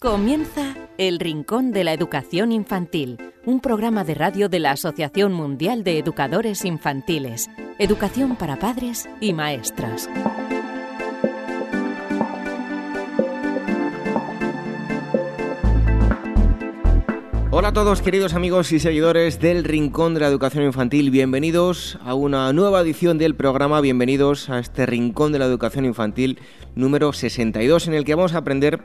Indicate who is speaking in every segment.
Speaker 1: Comienza El Rincón de la Educación Infantil, un programa de radio de la Asociación Mundial de Educadores Infantiles, Educación para Padres y Maestras.
Speaker 2: Hola a todos queridos amigos y seguidores del Rincón de la Educación Infantil, bienvenidos a una nueva edición del programa, bienvenidos a este Rincón de la Educación Infantil número 62 en el que vamos a aprender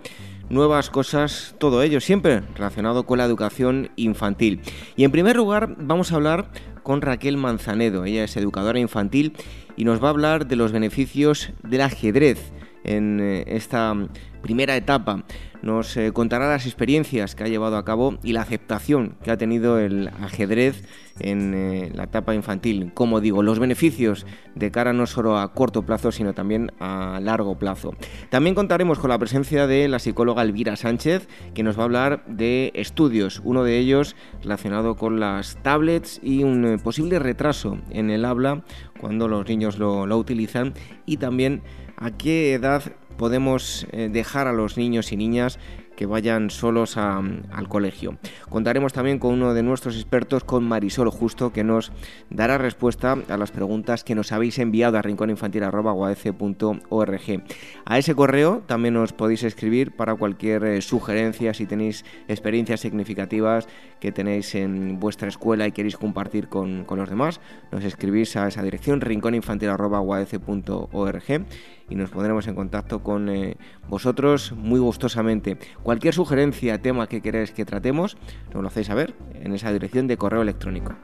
Speaker 2: nuevas cosas, todo ello siempre relacionado con la educación infantil. Y en primer lugar vamos a hablar con Raquel Manzanedo, ella es educadora infantil y nos va a hablar de los beneficios del ajedrez en eh, esta primera etapa. Nos eh, contará las experiencias que ha llevado a cabo y la aceptación que ha tenido el ajedrez en eh, la etapa infantil. Como digo, los beneficios de cara no solo a corto plazo, sino también a largo plazo. También contaremos con la presencia de la psicóloga Elvira Sánchez, que nos va a hablar de estudios, uno de ellos relacionado con las tablets y un eh, posible retraso en el habla cuando los niños lo, lo utilizan y también a qué edad podemos eh, dejar a los niños y niñas que vayan solos al colegio. Contaremos también con uno de nuestros expertos, con Marisol Justo, que nos dará respuesta a las preguntas que nos habéis enviado a rincóninfantil.org. A ese correo también os podéis escribir para cualquier eh, sugerencia, si tenéis experiencias significativas que tenéis en vuestra escuela y queréis compartir con, los demás, nos escribís a esa dirección rincóninfantil.org y nos pondremos en contacto con eh, vosotros muy gustosamente. Cualquier sugerencia, tema que queráis que tratemos, nos lo hacéis saber en esa dirección de correo electrónico.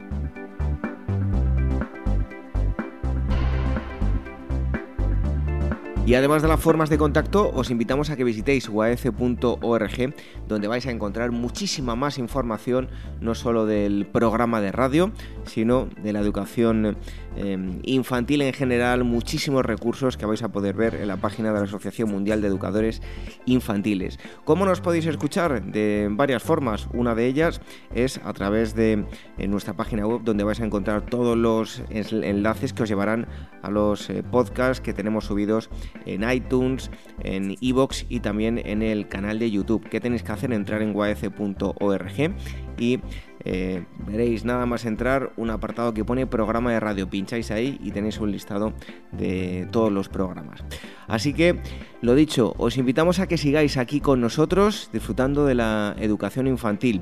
Speaker 2: Y además de las formas de contacto, os invitamos a que visitéis uaf.org, donde vais a encontrar muchísima más información, no solo del programa de radio, sino de la educación Em, infantil en general, muchísimos recursos que vais a poder ver en la página de la Asociación Mundial de Educadores Infantiles. ¿Cómo nos podéis escuchar? De varias formas. Una de ellas es a través de nuestra página web donde vais a encontrar todos los enlaces que os llevarán a los eh, podcasts que tenemos subidos en iTunes, en iBox y también en el canal de YouTube. ¿Qué tenéis que hacer? Entrar en guaece.org y eh, veréis nada más entrar un apartado que pone programa de radio. Pincháis ahí y tenéis un listado de todos los programas. Así que, lo dicho, os invitamos a que sigáis aquí con nosotros disfrutando de la educación infantil.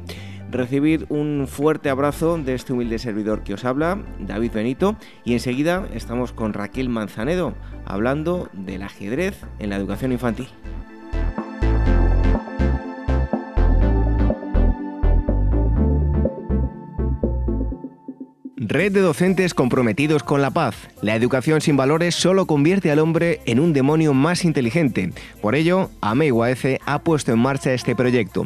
Speaker 2: Recibid un fuerte abrazo de este humilde servidor que os habla, David Benito, y enseguida estamos con Raquel Manzanedo hablando del ajedrez en la educación infantil. Red de docentes comprometidos con la paz. La educación sin valores solo convierte al hombre en un demonio más inteligente. Por ello, AMEIWAECE ha puesto en marcha este proyecto.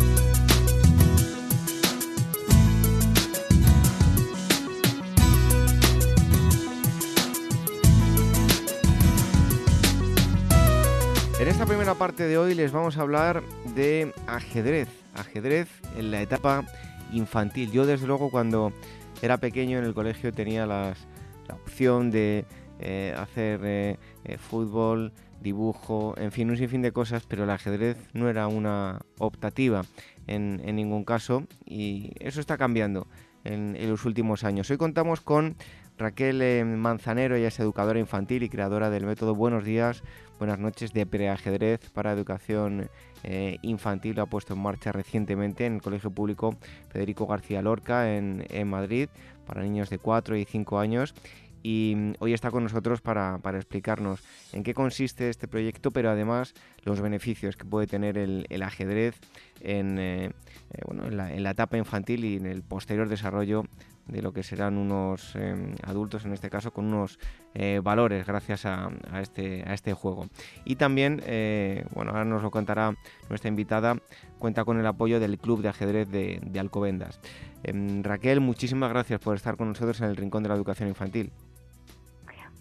Speaker 2: Esta primera parte de hoy les vamos a hablar de ajedrez, ajedrez en la etapa infantil. Yo desde luego cuando era pequeño en el colegio tenía la opción de eh, hacer eh, eh, fútbol, dibujo, en fin, un sinfín de cosas, pero el ajedrez no era una optativa en, ningún caso y eso está cambiando en, en, los últimos años. Hoy contamos con Raquel Manzanero, ella es educadora infantil y creadora del método Buenos Días, buenas noches de preajedrez para educación eh, infantil. Lo ha puesto en marcha recientemente en el Colegio Público Federico García Lorca en, Madrid para niños de 4 y 5 años y mm, hoy está con nosotros para, explicarnos en qué consiste este proyecto, pero además los beneficios que puede tener el, ajedrez en, eh, eh, bueno, en, la, etapa infantil y en el posterior desarrollo de lo que serán unos em, adultos, en este caso, con unos eh, valores gracias a, este, a este juego. Y también, bueno, ahora nos lo contará nuestra invitada, cuenta con el apoyo del Club de Ajedrez de, de Alcobendas. Em, Raquel, muchísimas gracias por estar con nosotros en el Rincón de la Educación Infantil.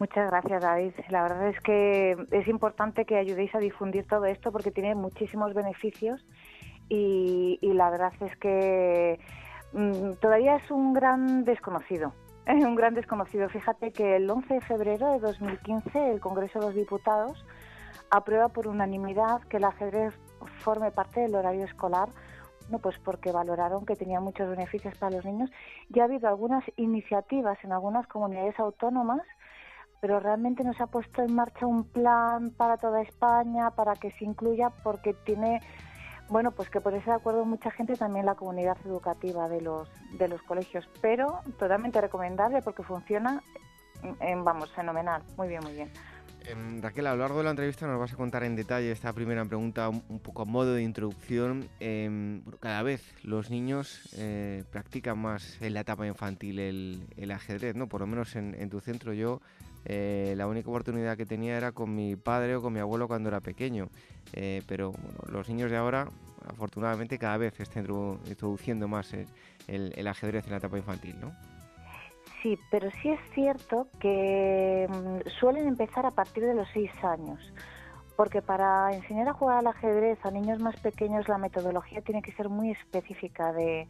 Speaker 3: Muchas gracias, David. La verdad es que es importante que ayudéis a difundir todo esto porque tiene muchísimos beneficios y, la verdad es que mm, todavía es un gran desconocido. Es un gran desconocido. Fíjate que el 11 de febrero de 2015 el Congreso de los Diputados aprueba por unanimidad que el ajedrez forme parte del horario escolar no, pues porque valoraron que tenía muchos beneficios para los niños. Ya ha habido algunas iniciativas en algunas comunidades autónomas pero realmente no se ha puesto en marcha un plan para toda España, para que se incluya, porque tiene, bueno, pues que por eso de acuerdo mucha gente, también la comunidad educativa de los, de los colegios, pero totalmente recomendable porque funciona, en, vamos, fenomenal, muy bien, muy bien.
Speaker 2: Em, Raquel, a lo largo de la entrevista nos vas a contar en detalle esta primera pregunta, un, poco a modo de introducción. Em, cada vez los niños eh, practican más en la etapa infantil el, ajedrez, ¿no? Por lo menos en, en tu centro yo eh, la única oportunidad que tenía era con mi padre o con mi abuelo cuando era pequeño. Eh, pero los niños de ahora, afortunadamente, cada vez están introduciendo más el, ajedrez en la etapa infantil, ¿no?
Speaker 3: Sí, pero sí es cierto que mm, suelen empezar a partir de los seis años, porque para enseñar a jugar al ajedrez a niños más pequeños la metodología tiene que ser muy específica de,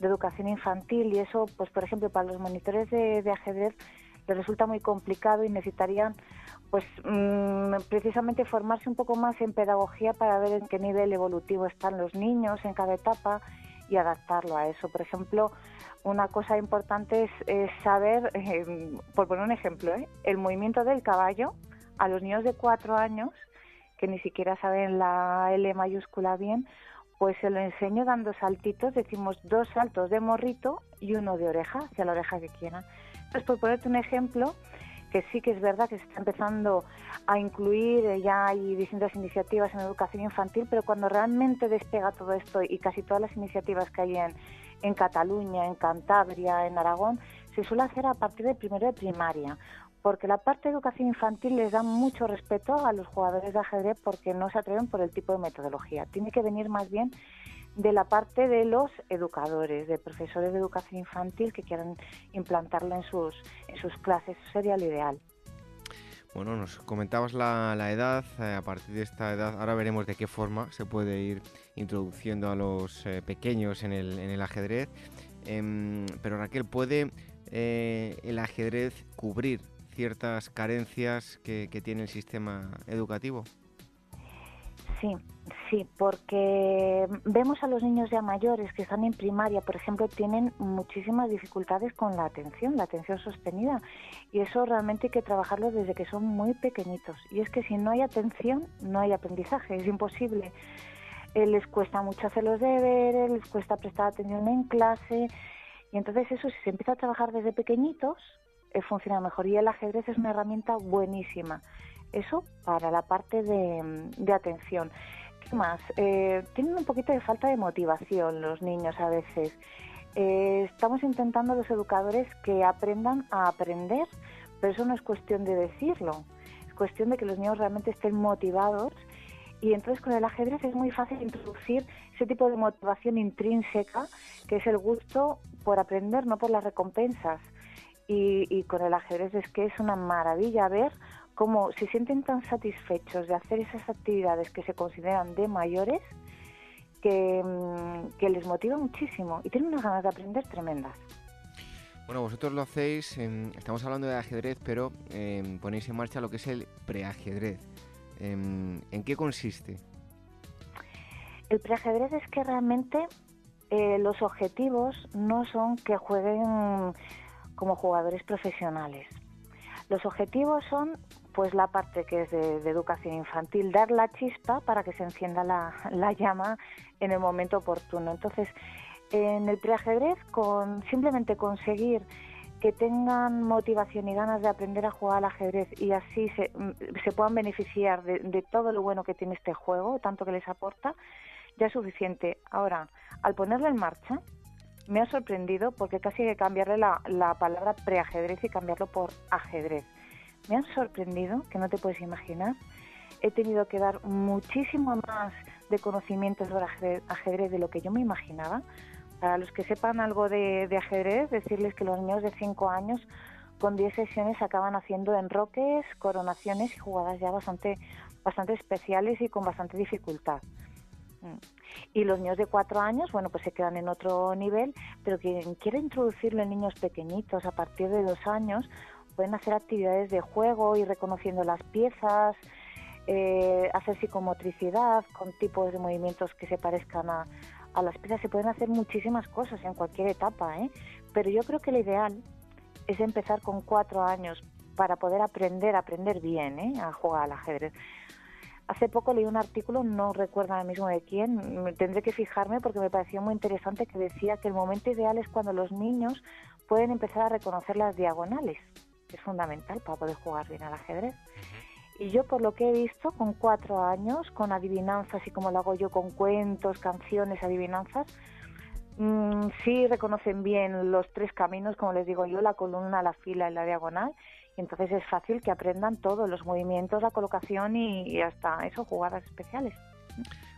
Speaker 3: educación infantil y eso, pues por ejemplo, para los monitores de ajedrez les resulta muy complicado y necesitarían pues mm, precisamente formarse un poco más en pedagogía para ver en qué nivel evolutivo están los niños en cada etapa y adaptarlo a eso. Por ejemplo, una cosa importante es, saber, em, por poner un ejemplo, ¿eh? el movimiento del caballo a los niños de cuatro años, que ni siquiera saben la L mayúscula bien, pues se lo enseño dando saltitos, decimos dos saltos de morrito y uno de oreja, hacia la oreja que quieran. Entonces, por ponerte un ejemplo, que sí que es verdad que se está empezando a incluir, eh, ya hay distintas iniciativas en educación infantil, pero cuando realmente despega todo esto y casi todas las iniciativas que hay en, en Cataluña, en Cantabria, en Aragón, se suele hacer a partir de primero de primaria, porque la parte de educación infantil les da mucho respeto a los jugadores de ajedrez porque no se atreven por el tipo de metodología. Tiene que venir más bien de la parte de los educadores, de profesores de educación infantil que quieran implantarlo en sus, en sus clases. Eso sería lo ideal.
Speaker 2: Bueno, nos comentabas la, edad, eh, a partir de esta edad, ahora veremos de qué forma se puede ir introduciendo a los eh, pequeños en el, en el ajedrez. Em, pero Raquel, ¿puede eh, el ajedrez cubrir ciertas carencias que tiene el sistema educativo?
Speaker 3: Sí, sí, porque vemos a los niños ya mayores que están en primaria, por ejemplo, tienen muchísimas dificultades con la atención, la atención sostenida, y eso realmente hay que trabajarlo desde que son muy pequeñitos. Y es que si no hay atención, no hay aprendizaje, es imposible. Eh, les cuesta mucho hacer los deberes, les cuesta prestar atención en clase, y entonces eso, si se empieza a trabajar desde pequeñitos, eh, funciona mejor. Y el ajedrez es una herramienta buenísima. Eso para la parte de, atención. ¿Qué más? Eh, tienen un poquito de falta de motivación los niños a veces. Eh, estamos intentando los educadores que aprendan a aprender, pero eso no es cuestión de decirlo, es cuestión de que los niños realmente estén motivados y entonces con el ajedrez es muy fácil introducir ese tipo de motivación intrínseca que es el gusto por aprender, no por las recompensas. Y, y con el ajedrez es que es una maravilla ver como se sienten tan satisfechos de hacer esas actividades que se consideran de mayores que, mm, que les motiva muchísimo y tienen unas ganas de aprender tremendas.
Speaker 2: Bueno, vosotros lo hacéis, estamos hablando de ajedrez, pero em, ponéis en marcha lo que es el preajedrez. Em, ¿En qué consiste?
Speaker 3: El preajedrez es que realmente eh, los objetivos no son que jueguen como jugadores profesionales. Los objetivos son pues la parte que es de, educación infantil, dar la chispa para que se encienda la, llama en el momento oportuno. Entonces, en el preajedrez, con simplemente conseguir que tengan motivación y ganas de aprender a jugar al ajedrez y así se, mm, se puedan beneficiar de, de, todo lo bueno que tiene este juego, tanto que les aporta, ya es suficiente. Ahora, al ponerlo en marcha, me ha sorprendido porque casi que cambiarle la, la palabra preajedrez y cambiarlo por ajedrez. Me han sorprendido, que no te puedes imaginar. He tenido que dar muchísimo más de conocimientos sobre ajedrez, de lo que yo me imaginaba. Para los que sepan algo de, ajedrez, decirles que los niños de 5 años con 10 sesiones acaban haciendo enroques, coronaciones y jugadas ya bastante, bastante especiales y con bastante dificultad. Mm. Y los niños de 4 años, bueno, pues se quedan en otro nivel, pero quien quiera introducirlo en niños pequeñitos a partir de 2 años, pueden hacer actividades de juego y reconociendo las piezas, eh, hacer psicomotricidad con tipos de movimientos que se parezcan a, a las piezas. Se pueden hacer muchísimas cosas en cualquier etapa, ¿eh? pero yo creo que lo ideal es empezar con cuatro años para poder aprender, aprender bien ¿eh? a jugar al ajedrez. Hace poco leí un artículo, no recuerdo ahora mismo de quién, tendré que fijarme porque me pareció muy interesante que decía que el momento ideal es cuando los niños pueden empezar a reconocer las diagonales, es fundamental para poder jugar bien al ajedrez. Y yo, por lo que he visto, con cuatro años, con adivinanzas y como lo hago yo con cuentos, canciones, adivinanzas, mm, sí reconocen bien los tres caminos, como les digo yo, la columna, la fila y la diagonal. Y entonces es fácil que aprendan todos los movimientos, la colocación y, hasta eso, jugadas especiales.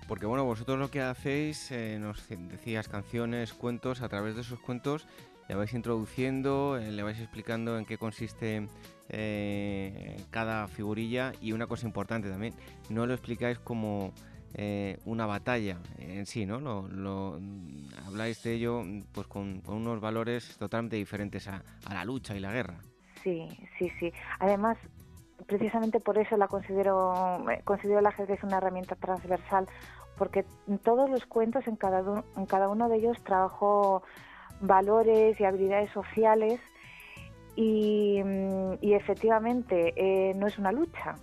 Speaker 2: Porque bueno, vosotros lo que hacéis, eh, nos decías canciones, cuentos, a través de esos cuentos le vais introduciendo, eh, le vais explicando en qué consiste eh, cada figurilla y una cosa importante también, no lo explicáis como eh, una batalla en sí, ¿no? Lo, habláis de ello pues con, unos valores totalmente diferentes a, la lucha y la guerra.
Speaker 3: Sí, sí, sí. Además, precisamente por eso la considero, considero el ajedrez una herramienta transversal, porque en todos los cuentos, en cada, en cada uno de ellos trabajo valores y habilidades sociales y, efectivamente eh, no es una lucha.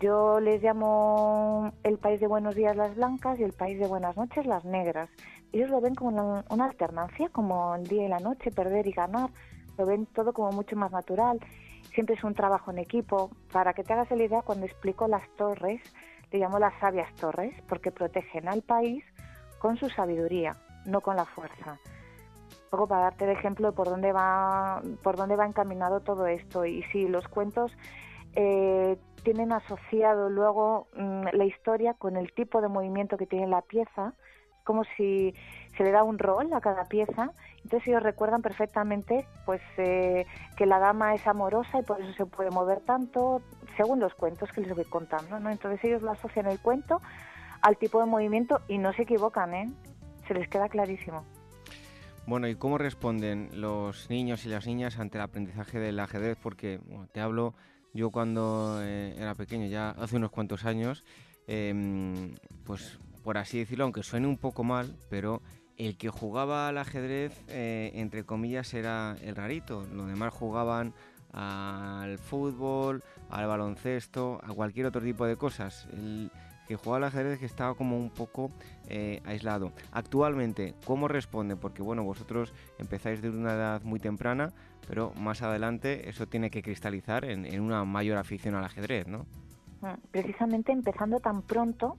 Speaker 3: Yo les llamo el país de buenos días las blancas y el país de buenas noches las negras. Ellos lo ven como una, una alternancia, como el día y la noche, perder y ganar. Lo ven todo como mucho más natural. Siempre es un trabajo en equipo. Para que te hagas la idea, cuando explico las torres, le llamo las sabias torres, porque protegen al país con su sabiduría, no con la fuerza poco para darte el ejemplo de por dónde va, por dónde va encaminado todo esto. Y sí, los cuentos eh, tienen asociado luego mm, la historia con el tipo de movimiento que tiene la pieza, como si se le da un rol a cada pieza. Entonces ellos recuerdan perfectamente pues eh, que la dama es amorosa y por eso se puede mover tanto, según los cuentos que les voy contando. ¿no? Entonces ellos lo asocian el cuento al tipo de movimiento y no se equivocan, ¿eh? se les queda clarísimo.
Speaker 2: Bueno, ¿y cómo responden los niños y las niñas ante el aprendizaje del ajedrez? Porque te hablo, yo cuando eh, era pequeño, ya hace unos cuantos años, em, pues por así decirlo, aunque suene un poco mal, pero el que jugaba al ajedrez, eh, entre comillas, era el rarito. Los demás jugaban al fútbol, al baloncesto, a cualquier otro tipo de cosas que jugaba al ajedrez que estaba como un poco eh, aislado. Actualmente, ¿cómo responde? Porque bueno, vosotros empezáis de una edad muy temprana, pero más adelante eso tiene que cristalizar en, una mayor afición al ajedrez, ¿no?
Speaker 3: Mm, precisamente empezando tan pronto,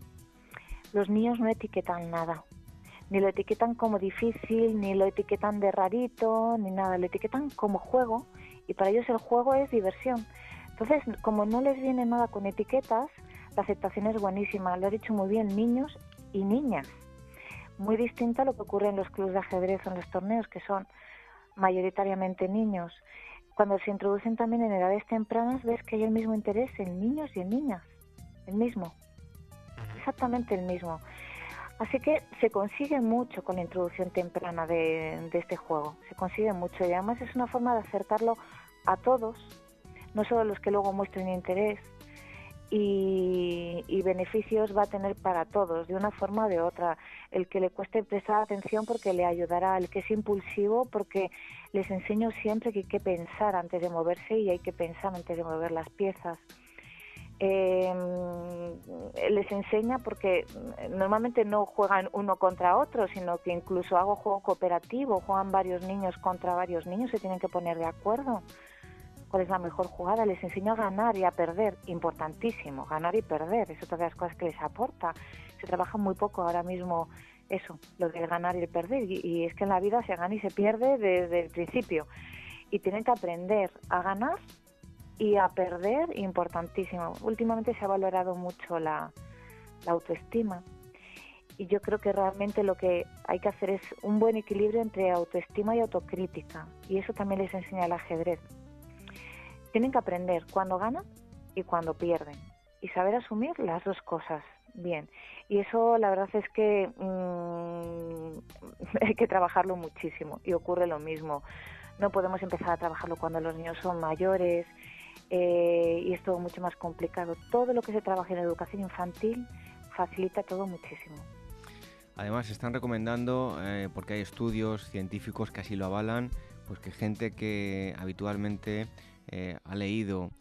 Speaker 3: los niños no etiquetan nada. Ni lo etiquetan como difícil, ni lo etiquetan de rarito, ni nada. Lo etiquetan como juego y para ellos el juego es diversión. Entonces, como no les viene nada con etiquetas, la aceptación es buenísima, lo ha dicho muy bien, niños y niñas. Muy distinto a lo que ocurre en los clubes de ajedrez o en los torneos, que son mayoritariamente niños. Cuando se introducen también en edades tempranas, ves que hay el mismo interés en niños y en niñas. El mismo. Exactamente el mismo. Así que se consigue mucho con la introducción temprana de, de, este juego. Se consigue mucho y además es una forma de acercarlo a todos, no solo a los que luego muestren interés, y, beneficios va a tener para todos, de una forma o de otra. El que le cueste prestar atención porque le ayudará, el que es impulsivo porque les enseño siempre que hay que pensar antes de moverse y hay que pensar antes de mover las piezas. Em, les enseña porque normalmente no juegan uno contra otro, sino que incluso hago juego cooperativo, juegan varios niños contra varios niños, se tienen que poner de acuerdo cuál es la mejor jugada, les enseño a ganar y a perder, importantísimo, ganar y perder, es otra de las cosas que les aporta. Se trabaja muy poco ahora mismo eso, lo de ganar y perder, y, y es que en la vida se gana y se pierde desde el principio, y tienen que aprender a ganar y a perder, importantísimo. Últimamente se ha valorado mucho la, autoestima y yo creo que realmente lo que hay que hacer es un buen equilibrio entre autoestima y autocrítica y eso también les enseña el ajedrez. Tienen que aprender cuando ganan y cuando pierden y saber asumir las dos cosas bien. Y eso la verdad es que mm, hay que trabajarlo muchísimo y ocurre lo mismo. No podemos empezar a trabajarlo cuando los niños son mayores eh, y es todo mucho más complicado. Todo lo que se trabaja en educación infantil facilita todo muchísimo.
Speaker 2: Además, están recomendando, eh, porque hay estudios científicos que así lo avalan, pues que gente que habitualmente eh, ha leído,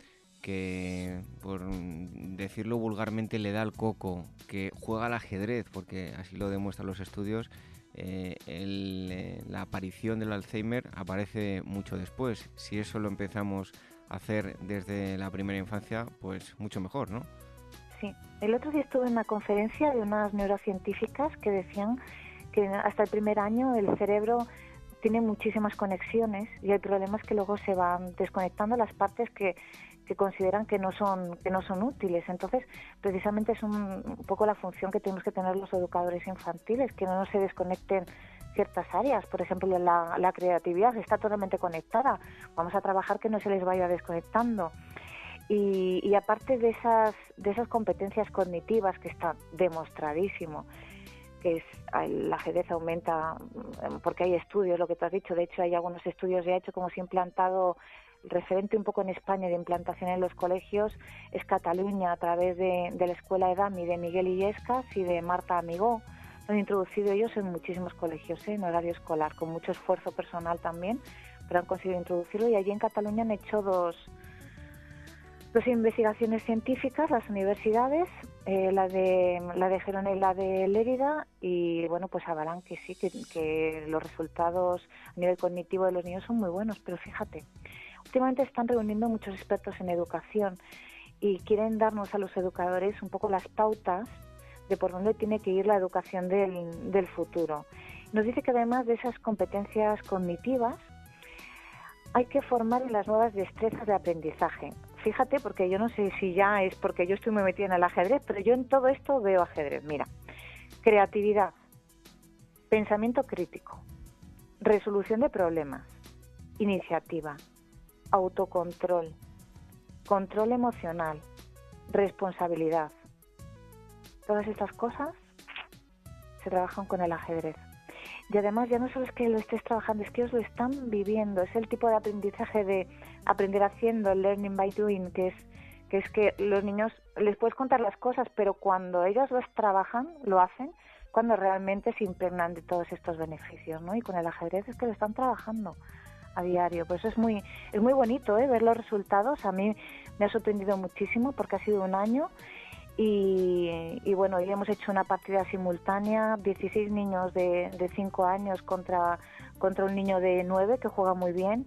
Speaker 2: que por decirlo vulgarmente le da el coco, que juega al ajedrez, porque así lo demuestran los estudios, la aparición del Alzheimer aparece mucho después. Si eso lo empezamos hacer desde la primera infancia, pues mucho mejor, ¿no?
Speaker 3: Sí. El otro día estuve en una conferencia de unas neurocientíficas que decían que hasta el primer año el cerebro tiene muchísimas conexiones y el problema es que luego se van desconectando las partes que, que consideran que no son que no son útiles. Entonces, precisamente es un, un poco la función que tenemos que tener los educadores infantiles, que no se desconecten ciertas áreas, por ejemplo la, creatividad está totalmente conectada, vamos a trabajar que no se les vaya desconectando. Y, y, aparte de esas, de esas competencias cognitivas que está demostradísimo, que es el ajedrez aumenta, mm, porque hay estudios, lo que tú has dicho, de hecho hay algunos estudios ya hecho como se ha implantado, referente un poco en España de implantación en los colegios es Cataluña a través de, de la escuela EDAMI de Miguel Illescas y de Marta Amigó, han introducido ellos en muchísimos colegios, ¿eh? en horario escolar, con mucho esfuerzo personal también, pero han conseguido introducirlo y allí en Cataluña han hecho dos, dos investigaciones científicas, las universidades, eh, la de la de Gerona y la de Lérida, y bueno, pues avalan que sí, que, los resultados a nivel cognitivo de los niños son muy buenos, pero fíjate, últimamente están reuniendo muchos expertos en educación y quieren darnos a los educadores un poco las pautas de por dónde tiene que ir la educación del, del futuro. Nos dice que además de esas competencias cognitivas, hay que formar en las nuevas destrezas de aprendizaje. Fíjate, porque yo no sé si ya es porque yo estoy muy metida en el ajedrez, pero yo en todo esto veo ajedrez. Mira, creatividad, pensamiento crítico, resolución de problemas, iniciativa, autocontrol, control emocional, responsabilidad, Todas estas cosas se trabajan con el ajedrez. Y además ya no solo es que lo estés trabajando, es que ellos lo están viviendo. Es el tipo de aprendizaje de aprender haciendo, learning by doing, que es que es que los niños les puedes contar las cosas, pero cuando ellos las trabajan, lo hacen, cuando realmente se impregnan de todos estos beneficios, ¿no? Y con el ajedrez es que lo están trabajando a diario. Pues es muy es muy bonito, ¿eh? ver los resultados. A mí me ha sorprendido muchísimo porque ha sido un año y, bueno, hoy hemos hecho una partida simultánea, 16 niños de, de 5 años contra, contra un niño de 9 que juega muy bien.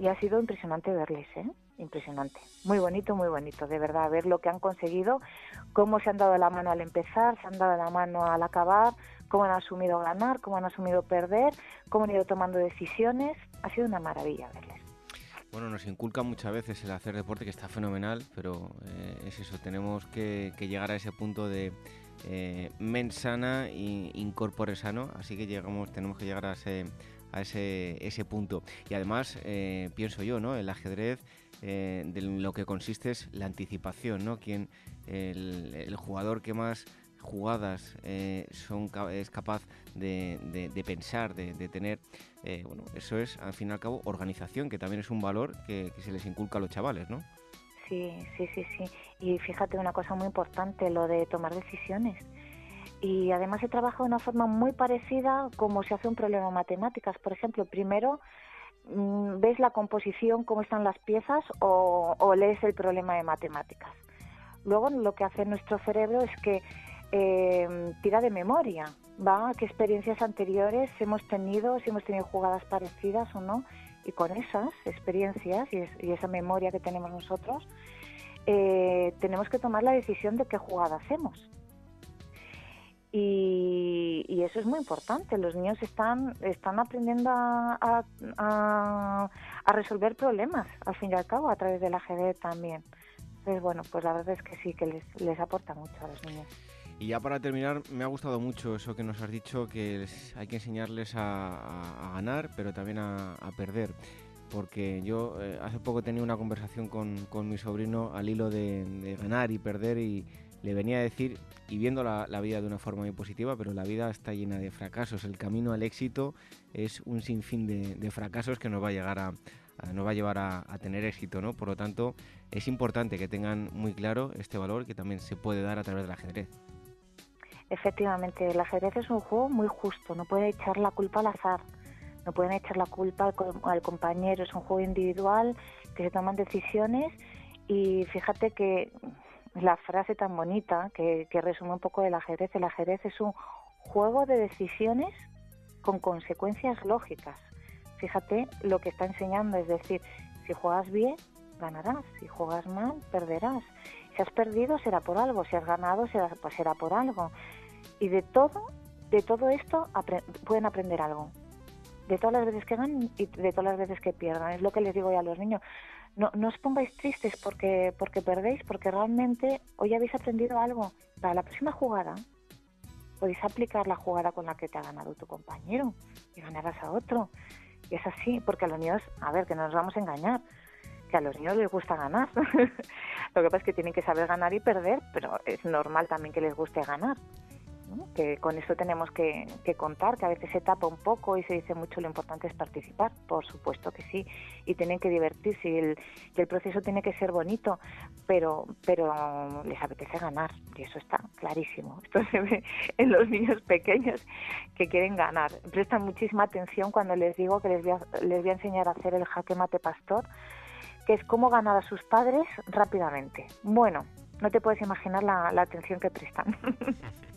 Speaker 3: Y ha sido impresionante verles, ¿eh? Impresionante. Muy bonito, muy bonito, de verdad, ver lo que han conseguido, cómo se han dado la mano al empezar, se han dado la mano al acabar, cómo han asumido ganar, cómo han asumido perder, cómo han ido tomando decisiones. Ha sido una maravilla verles.
Speaker 2: Bueno, nos inculca muchas veces el hacer deporte, que está fenomenal, pero eh, es eso, tenemos que, llegar a ese punto de eh, mens sana e incorpore sano, así que llegamos, tenemos que llegar a ese, a ese, ese punto. Y además, eh, pienso yo, ¿no? El ajedrez eh, de lo que consiste es la anticipación, ¿no? Quien, el, el jugador que más jugadas eh, son, es capaz de, de, pensar, de, de tener, eh, bueno, eso es al fin y al cabo organización, que también es un valor que, que, se les inculca a los chavales, ¿no?
Speaker 3: Sí, sí, sí, sí. Y fíjate una cosa muy importante, lo de tomar decisiones. Y además se trabaja de una forma muy parecida como se hace un problema de matemáticas. Por ejemplo, primero mm, ves la composición, cómo están las piezas o, o lees el problema de matemáticas luego lo que hace nuestro cerebro es que eh, tira de memoria, va qué experiencias anteriores hemos tenido, si hemos tenido jugadas parecidas o no, y con esas experiencias y, esa memoria que tenemos nosotros, eh, tenemos que tomar la decisión de qué jugada hacemos. Y, eso es muy importante. Los niños están, están aprendiendo a, resolver problemas, al fin y al cabo, a través del ajedrez también. Entonces, bueno, pues la verdad es que sí, que les, les aporta mucho a los niños.
Speaker 2: Y ya para terminar, me ha gustado mucho eso que nos has dicho, que hay que enseñarles a, ganar, pero también a, perder. Porque yo eh, hace poco tenía una conversación con, con mi sobrino al hilo de ganar y perder y, le venía a decir, y viendo la, vida de una forma muy positiva, pero la vida está llena de fracasos. El camino al éxito es un sinfín de, fracasos que nos va a llegar a, va a llevar a, tener éxito, ¿no? Por lo tanto, es importante que tengan muy claro este valor que también se puede dar a través del ajedrez.
Speaker 3: Efectivamente, el ajedrez es un juego muy justo, no puede echar la culpa al azar, no pueden echar la culpa al compañero, es un juego individual que se toman decisiones y fíjate que la frase tan bonita que, resume un poco el ajedrez. El ajedrez es un juego de decisiones con consecuencias lógicas. Fíjate lo que está enseñando, es decir, si juegas bien, ganarás, si juegas mal, perderás. Si has perdido será por algo, si has ganado será, pues será por algo. Y de todo, de todo esto pueden aprender algo. De todas las veces que ganan y de todas las veces que pierdan. Es lo que les digo ya a los niños no, no os pongáis tristes porque, porque perdéis, porque realmente hoy habéis aprendido algo. Para la próxima jugada podéis aplicar la jugada con la que te ha ganado tu compañero y ganarás a otro. Y es así, porque a los niños, a ver, que no nos vamos a engañar, que a los niños les gusta ganar. Lo que pasa es que tienen que saber ganar y perder, pero es normal también que les guste ganar que con eso tenemos que, contar, que a veces se tapa un poco y se dice mucho lo importante es participar, por supuesto que sí, y tienen que divertirse y el, el proceso tiene que ser bonito, pero, pero les apetece ganar y eso está clarísimo. Esto se ve en los niños pequeños que quieren ganar. Prestan muchísima atención cuando les digo que les voy a, les voy a enseñar a hacer el jaque mate pastor, que es cómo ganar a sus padres rápidamente. Bueno, no te puedes imaginar la, la atención que prestan.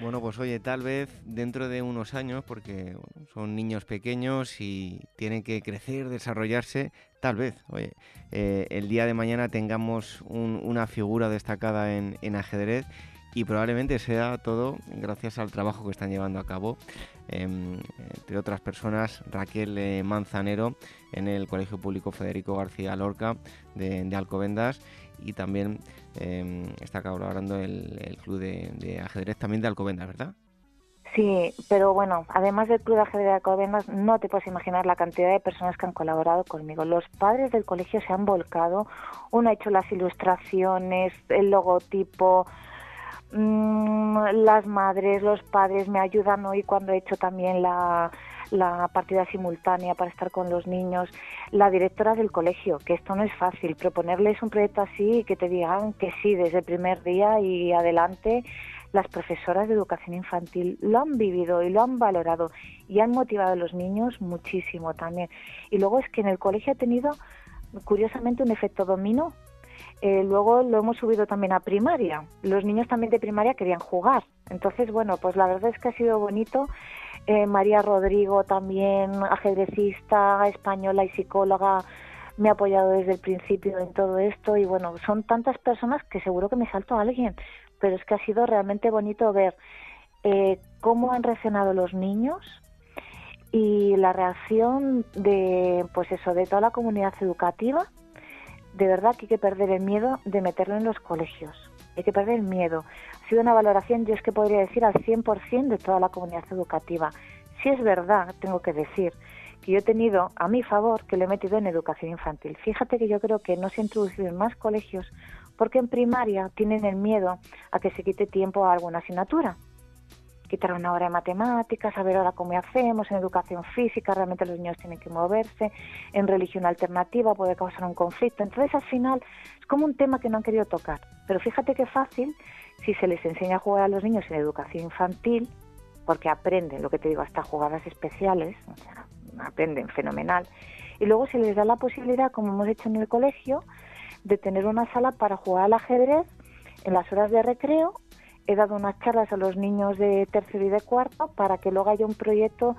Speaker 2: Bueno, pues oye, tal vez dentro de unos años, porque son niños pequeños y tienen que crecer, desarrollarse, tal vez, oye, eh, el día de mañana tengamos una figura destacada en, ajedrez y probablemente sea todo gracias al trabajo que están llevando a cabo, em, entre otras personas, Raquel eh, Manzanero en el Colegio Público Federico García Lorca de, de Alcobendas y también eh, está colaborando el, el club de, ajedrez también de Alcobendas, ¿verdad?
Speaker 3: Sí, pero bueno, además del Club de Ajedrez de Alcobendas, no te puedes imaginar la cantidad de personas que han colaborado conmigo. Los padres del colegio se han volcado, uno ha hecho las ilustraciones, el logotipo, mm, las madres, los padres me ayudan hoy cuando he hecho también la, la partida simultánea para estar con los niños, la directora del colegio, que esto no es fácil, proponerles un proyecto así y que te digan que sí desde el primer día y adelante, las profesoras de educación infantil lo han vivido y lo han valorado y han motivado a los niños muchísimo también. Y luego es que en el colegio ha tenido, curiosamente, un efecto dominó. Eh, luego lo hemos subido también a primaria. Los niños también de primaria querían jugar. Entonces, bueno, pues la verdad es que ha sido bonito eh, María Rodrigo también, ajedrecista, española y psicóloga, me ha apoyado desde el principio en todo esto y bueno, son tantas personas que seguro que me salto a alguien, pero es que ha sido realmente bonito ver eh, cómo han reaccionado los niños y la reacción de pues eso de toda la comunidad educativa. De verdad que hay que perder el miedo de meterlo en los colegios hay que perder miedo. Ha sido una valoración, yo es que podría decir, al 100% de toda la comunidad educativa. Si es verdad, tengo que decir, que yo he tenido a mi favor que lo he metido en educación infantil. Fíjate que yo creo que no se ha introducido en más colegios porque en primaria tienen el miedo a que se quite tiempo a alguna asignatura quitar una hora de matemáticas, saber ahora cómo hacemos, en educación física realmente los niños tienen que moverse, en religión alternativa puede causar un conflicto. Entonces al final es como un tema que no han querido tocar. Pero fíjate qué fácil si se les enseña a jugar a los niños en educación infantil, porque aprenden, lo que te digo, hasta jugadas especiales, o sea, aprenden fenomenal. Y luego se les da la posibilidad, como hemos hecho en el colegio, de tener una sala para jugar al ajedrez En las horas de recreo he dado unas charlas a los niños de tercero y de cuarto para que luego haya un proyecto,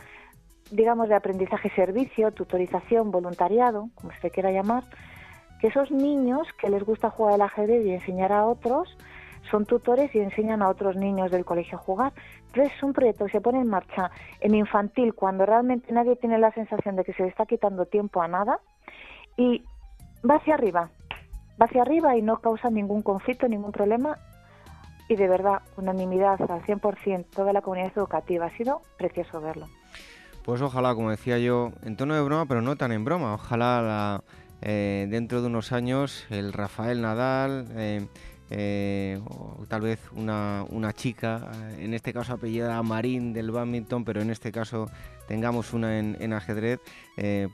Speaker 3: digamos, de aprendizaje-servicio, tutorización, voluntariado, como se quiera llamar, que esos niños que les gusta jugar al ajedrez y enseñar a otros, son tutores y enseñan a otros niños del colegio a jugar. Pero es un proyecto que se pone en marcha en infantil cuando realmente nadie tiene la sensación de que se le está quitando tiempo a nada y va hacia arriba, va hacia arriba y no causa ningún conflicto, ningún problema y de verdad, unanimidad al 100%, toda la comunidad educativa. Ha sido precioso verlo.
Speaker 2: Pues ojalá, como decía yo, en tono de broma, pero no tan en broma, ojalá eh, dentro de unos años el Rafael Nadal... Eh, eh, o tal vez una, una, chica, en este caso apellida Marín del badminton, pero en este caso tengamos una en, ajedrez,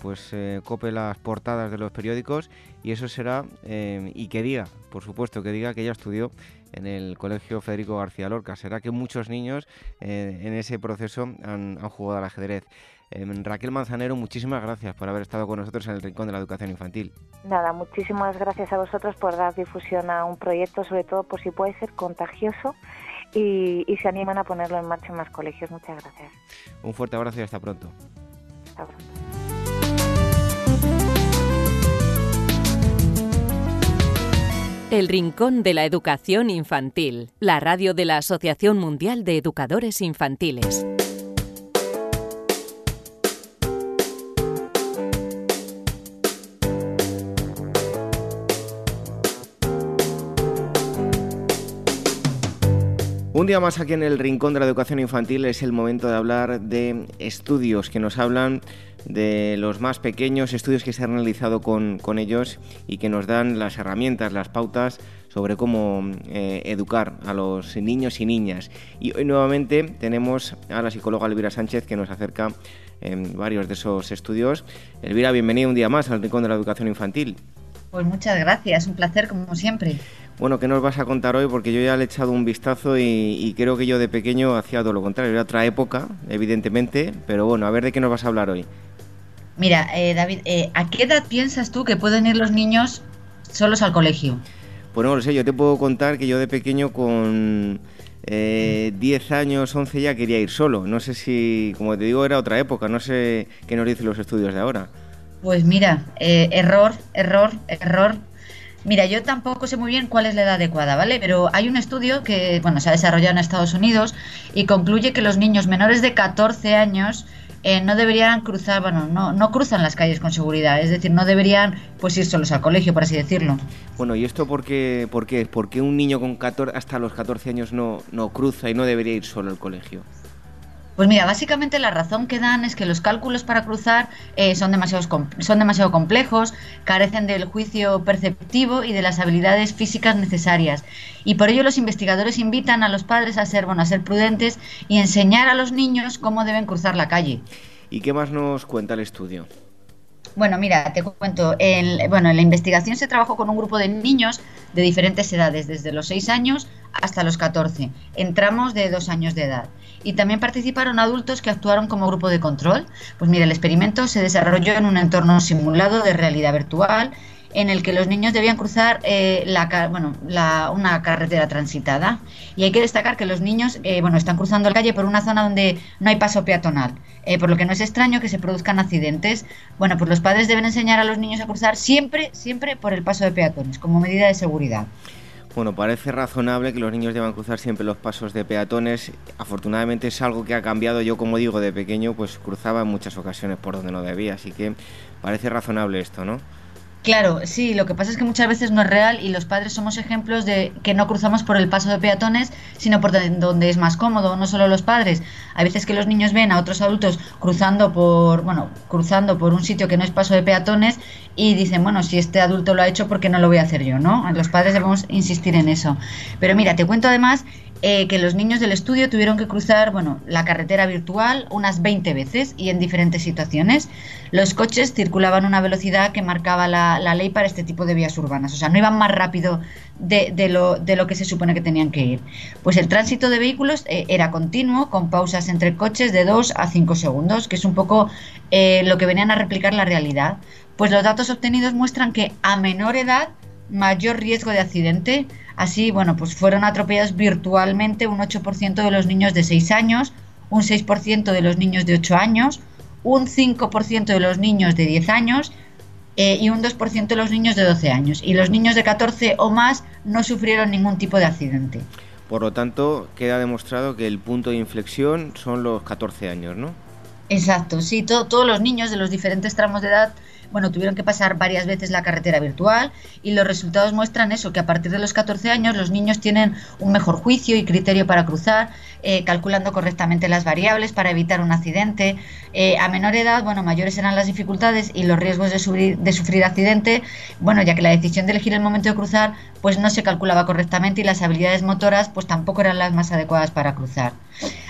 Speaker 2: pues cope las portadas de los periódicos y eso será, y que diga, por supuesto, que diga que ella estudió en el Colegio Federico García Lorca. Será que muchos niños en ese proceso han, han jugado al ajedrez. Em, Raquel Manzanero, muchísimas gracias por haber estado con nosotros en el Rincón de la Educación Infantil.
Speaker 3: Nada, muchísimas gracias a vosotros por dar difusión a un proyecto, sobre todo por si puede ser contagioso y, se animan a ponerlo en marcha en más colegios. Muchas gracias.
Speaker 2: Un fuerte abrazo y hasta pronto.
Speaker 3: Hasta pronto.
Speaker 1: El Rincón de la Educación Infantil, la radio de la Asociación Mundial de Educadores Infantiles.
Speaker 2: Un día más aquí en el Rincón de la Educación Infantil es el momento de hablar de estudios que nos hablan de los más pequeños, estudios que se han realizado con, ellos y que nos dan las herramientas, las pautas sobre cómo eh, educar a los niños y niñas. Y hoy nuevamente tenemos a la psicóloga Elvira Sánchez que nos acerca en varios de esos estudios. Elvira, bienvenida un día más al Rincón de la Educación Infantil.
Speaker 4: Pues muchas gracias, un placer como siempre.
Speaker 2: Bueno, ¿qué nos vas a contar hoy? Porque yo ya le he echado un vistazo y, creo que yo de pequeño hacía todo lo contrario. Era otra época, evidentemente, pero bueno, a ver de qué nos vas a hablar hoy.
Speaker 4: Mira, eh, David, eh, ¿a qué edad piensas tú que pueden ir los niños solos al colegio?
Speaker 2: Pues no lo sé, yo te puedo contar que yo de pequeño con eh, 10 años, 11 ya quería ir solo. No sé si, como te digo, era otra época, no sé qué nos dicen los estudios de ahora.
Speaker 4: Pues mira, eh, error, error, error, Mira, yo tampoco sé muy bien cuál es la edad adecuada, ¿vale? Pero hay un estudio que, bueno, se ha desarrollado en Estados Unidos y concluye que los niños menores de 14 años eh, no deberían cruzar, bueno, no, no cruzan las calles con seguridad, es decir, no deberían pues ir solos al colegio, por así decirlo.
Speaker 2: Bueno, ¿y esto por qué, por qué? ¿Por qué un niño con 14, hasta los 14 años no, no cruza y no debería ir solo al colegio?
Speaker 4: Pues mira, básicamente la razón que dan es que los cálculos para cruzar eh, son, son demasiado complejos, carecen del juicio perceptivo y de las habilidades físicas necesarias. Y por ello los investigadores invitan a los padres a ser, bueno, a ser prudentes y enseñar a los niños cómo deben cruzar la calle.
Speaker 2: ¿Y qué más nos cuenta el estudio?
Speaker 4: Bueno, mira, te cuento. bueno, en la investigación se trabajó con un grupo de niños de diferentes edades, desde los 6 años hasta los 14, en tramos de 2 años de edad y también participaron adultos que actuaron como grupo de control. Pues mira, el experimento se desarrolló en un entorno simulado de realidad virtual en el que los niños debían cruzar eh, la, bueno, la, una carretera transitada. Y hay que destacar que los niños eh, bueno, están cruzando la calle por una zona donde no hay paso peatonal, eh, por lo que no es extraño que se produzcan accidentes. Bueno, pues los padres deben enseñar a los niños a cruzar siempre, siempre por el paso de peatones, como medida de seguridad.
Speaker 2: Bueno, parece razonable que los niños deban cruzar siempre los pasos de peatones. Afortunadamente es algo que ha cambiado. Yo, como digo, de pequeño, pues cruzaba en muchas ocasiones por donde no debía. Así que parece razonable esto, ¿no?
Speaker 4: Claro, sí, lo que pasa es que muchas veces no es real y los padres somos ejemplos de que no cruzamos por el paso de peatones, sino por donde es más cómodo, no solo los padres. Hay veces que los niños ven a otros adultos cruzando por, bueno, cruzando por un sitio que no es paso de peatones y dicen, bueno, si este adulto lo ha hecho, ¿por qué no lo voy a hacer yo, no? Los padres debemos insistir en eso. Pero mira, te cuento además eh, que los niños del estudio tuvieron que cruzar bueno, la carretera virtual unas 20 veces y en diferentes situaciones. Los coches circulaban a una velocidad que marcaba la, ley para este tipo de vías urbanas, o sea, no iban más rápido de, lo, de lo, que se supone que tenían que ir. Pues el tránsito de vehículos eh, era continuo, con pausas entre coches de 2 a 5 segundos, que es un poco eh, lo que venían a replicar la realidad. Pues los datos obtenidos muestran que a menor edad, mayor riesgo de accidente, Así, bueno, pues fueron atropellados virtualmente un 8% de los niños de 6 años, un 6% de los niños de 8 años, un 5% de los niños de 10 años eh, y un 2% de los niños de 12 años. Y los niños de 14 o más no sufrieron ningún tipo de accidente.
Speaker 2: Por lo tanto, queda demostrado que el punto de inflexión son los 14 años, ¿no?
Speaker 4: Exacto, sí, todos los niños de los diferentes tramos de edad bueno, tuvieron que pasar varias veces la carretera virtual y los resultados muestran eso, que a partir de los 14 años los niños tienen un mejor juicio y criterio para cruzar, eh, calculando correctamente las variables para evitar un accidente. Eh, a menor edad, bueno, mayores eran las dificultades y los riesgos de, de sufrir accidente, bueno, ya que la decisión de elegir el momento de cruzar, pues no se calculaba correctamente y las habilidades motoras, pues tampoco eran las más adecuadas para cruzar.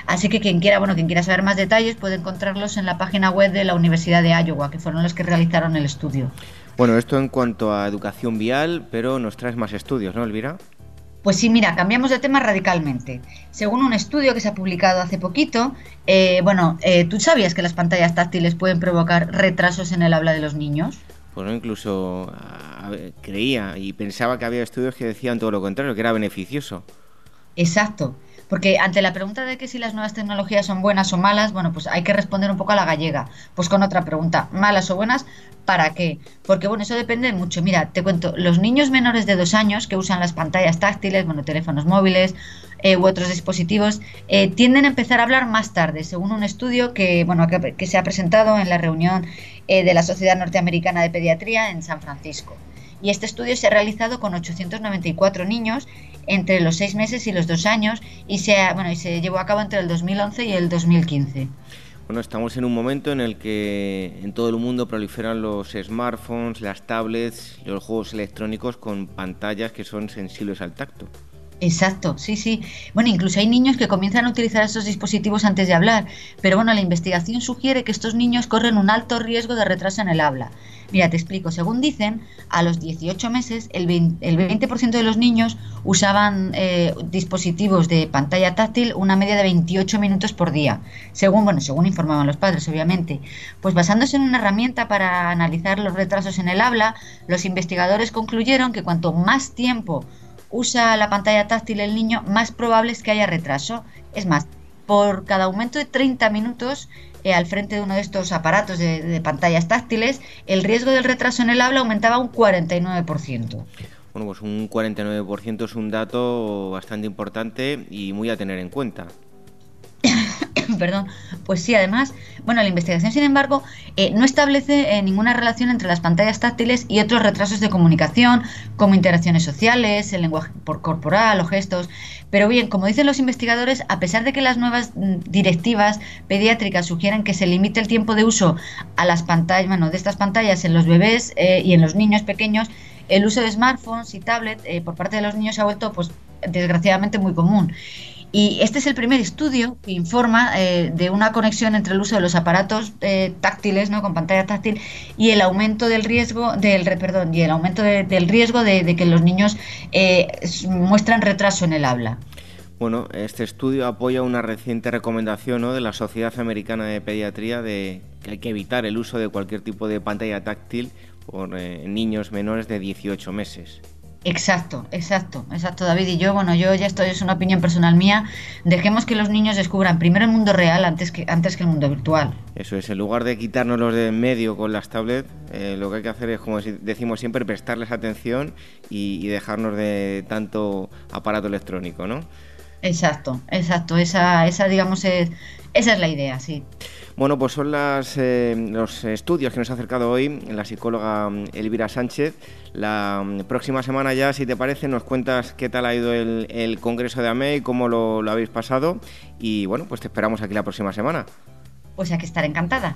Speaker 4: Así que quien quiera, bueno, quien quiera saber más detalles puede encontrarlos en la página web de la Universidad de Iowa, que fueron los que realizaron el estudio.
Speaker 2: Bueno, esto en cuanto a educación vial, pero nos traes más estudios, ¿no, Elvira?
Speaker 4: Pues sí, mira, cambiamos de tema radicalmente. Según un estudio que se ha publicado hace poquito, eh, bueno, eh, ¿tú sabías que las pantallas táctiles pueden provocar retrasos en el habla de los niños?
Speaker 2: Pues incluso creía y pensaba que había estudios que decían todo lo contrario, que era beneficioso.
Speaker 4: Exacto. Porque ante la pregunta de que si las nuevas tecnologías son buenas o malas, bueno, pues hay que responder un poco a la gallega. Pues con otra pregunta, ¿malas o buenas? ¿Para qué? Porque bueno, eso depende mucho. Mira, te cuento, los niños menores de dos años que usan las pantallas táctiles, bueno, teléfonos móviles eh, u otros dispositivos, eh, tienden a empezar a hablar más tarde, según un estudio que, bueno, que, se ha presentado en la reunión eh, de la Sociedad Norteamericana de Pediatría en San Francisco. Y este estudio se ha realizado con 894 niños entre los seis meses y los dos años y se, bueno, y se llevó a cabo entre el 2011 y el 2015.
Speaker 2: Bueno, estamos en un momento en el que en todo el mundo proliferan los smartphones, las tablets, los juegos electrónicos con pantallas que son sensibles al tacto.
Speaker 4: Exacto, sí, sí. Bueno, incluso hay niños que comienzan a utilizar estos dispositivos antes de hablar, pero bueno, la investigación sugiere que estos niños corren un alto riesgo de retraso en el habla. Mira, te explico. Según dicen, a los 18 meses el 20%, de los niños usaban eh, dispositivos de pantalla táctil una media de 28 minutos por día. Según, bueno, según informaban los padres, obviamente. Pues basándose en una herramienta para analizar los retrasos en el habla, los investigadores concluyeron que cuanto más tiempo usa la pantalla táctil el niño, más probable es que haya retraso. Es más, por cada aumento de 30 minutos eh, al frente de uno de estos aparatos de, pantallas táctiles, el riesgo del retraso en el habla aumentaba un 49%.
Speaker 2: Bueno, pues un 49% es un dato bastante importante y muy a tener en cuenta.
Speaker 4: Perdón, pues sí, además, bueno, la investigación, sin embargo, eh, no establece eh, ninguna relación entre las pantallas táctiles y otros retrasos de comunicación, como interacciones sociales, el lenguaje corporal o gestos. Pero bien, como dicen los investigadores, a pesar de que las nuevas mm, directivas pediátricas sugieren que se limite el tiempo de uso a las pantallas, bueno, de estas pantallas en los bebés eh, y en los niños pequeños, el uso de smartphones y tablets por parte de los niños se ha vuelto, pues, desgraciadamente muy común. Y este es el primer estudio que informa eh, de una conexión entre el uso de los aparatos eh, táctiles, ¿no? con pantalla táctil, y el aumento del riesgo, del perdón, y el aumento del riesgo de, que los niños eh, muestran retraso en el habla.
Speaker 2: Bueno, este estudio apoya una reciente recomendación ¿no? de la Sociedad Americana de Pediatría de que hay que evitar el uso de cualquier tipo de pantalla táctil por niños menores de 18 meses.
Speaker 4: Exacto, exacto, exacto, David. Y yo, bueno, yo ya esto es una opinión personal mía. Dejemos que los niños descubran primero el mundo real antes que, antes que el mundo virtual.
Speaker 2: Eso es, en lugar de quitarnos los de en medio con las tablets, eh, lo que hay que hacer es, como decimos siempre, prestarles atención y, dejarnos de tanto aparato electrónico, ¿no?
Speaker 4: Exacto, exacto. Esa, esa digamos, es, esa es la idea, sí.
Speaker 2: Bueno, pues son las, eh, los estudios que nos ha acercado hoy la psicóloga mm, Elvira Sánchez. La mm, próxima semana ya, si te parece, nos cuentas qué tal ha ido el, Congreso de AME cómo lo, lo habéis pasado. Y bueno, pues te esperamos aquí la próxima semana.
Speaker 4: Pues hay que estar encantada.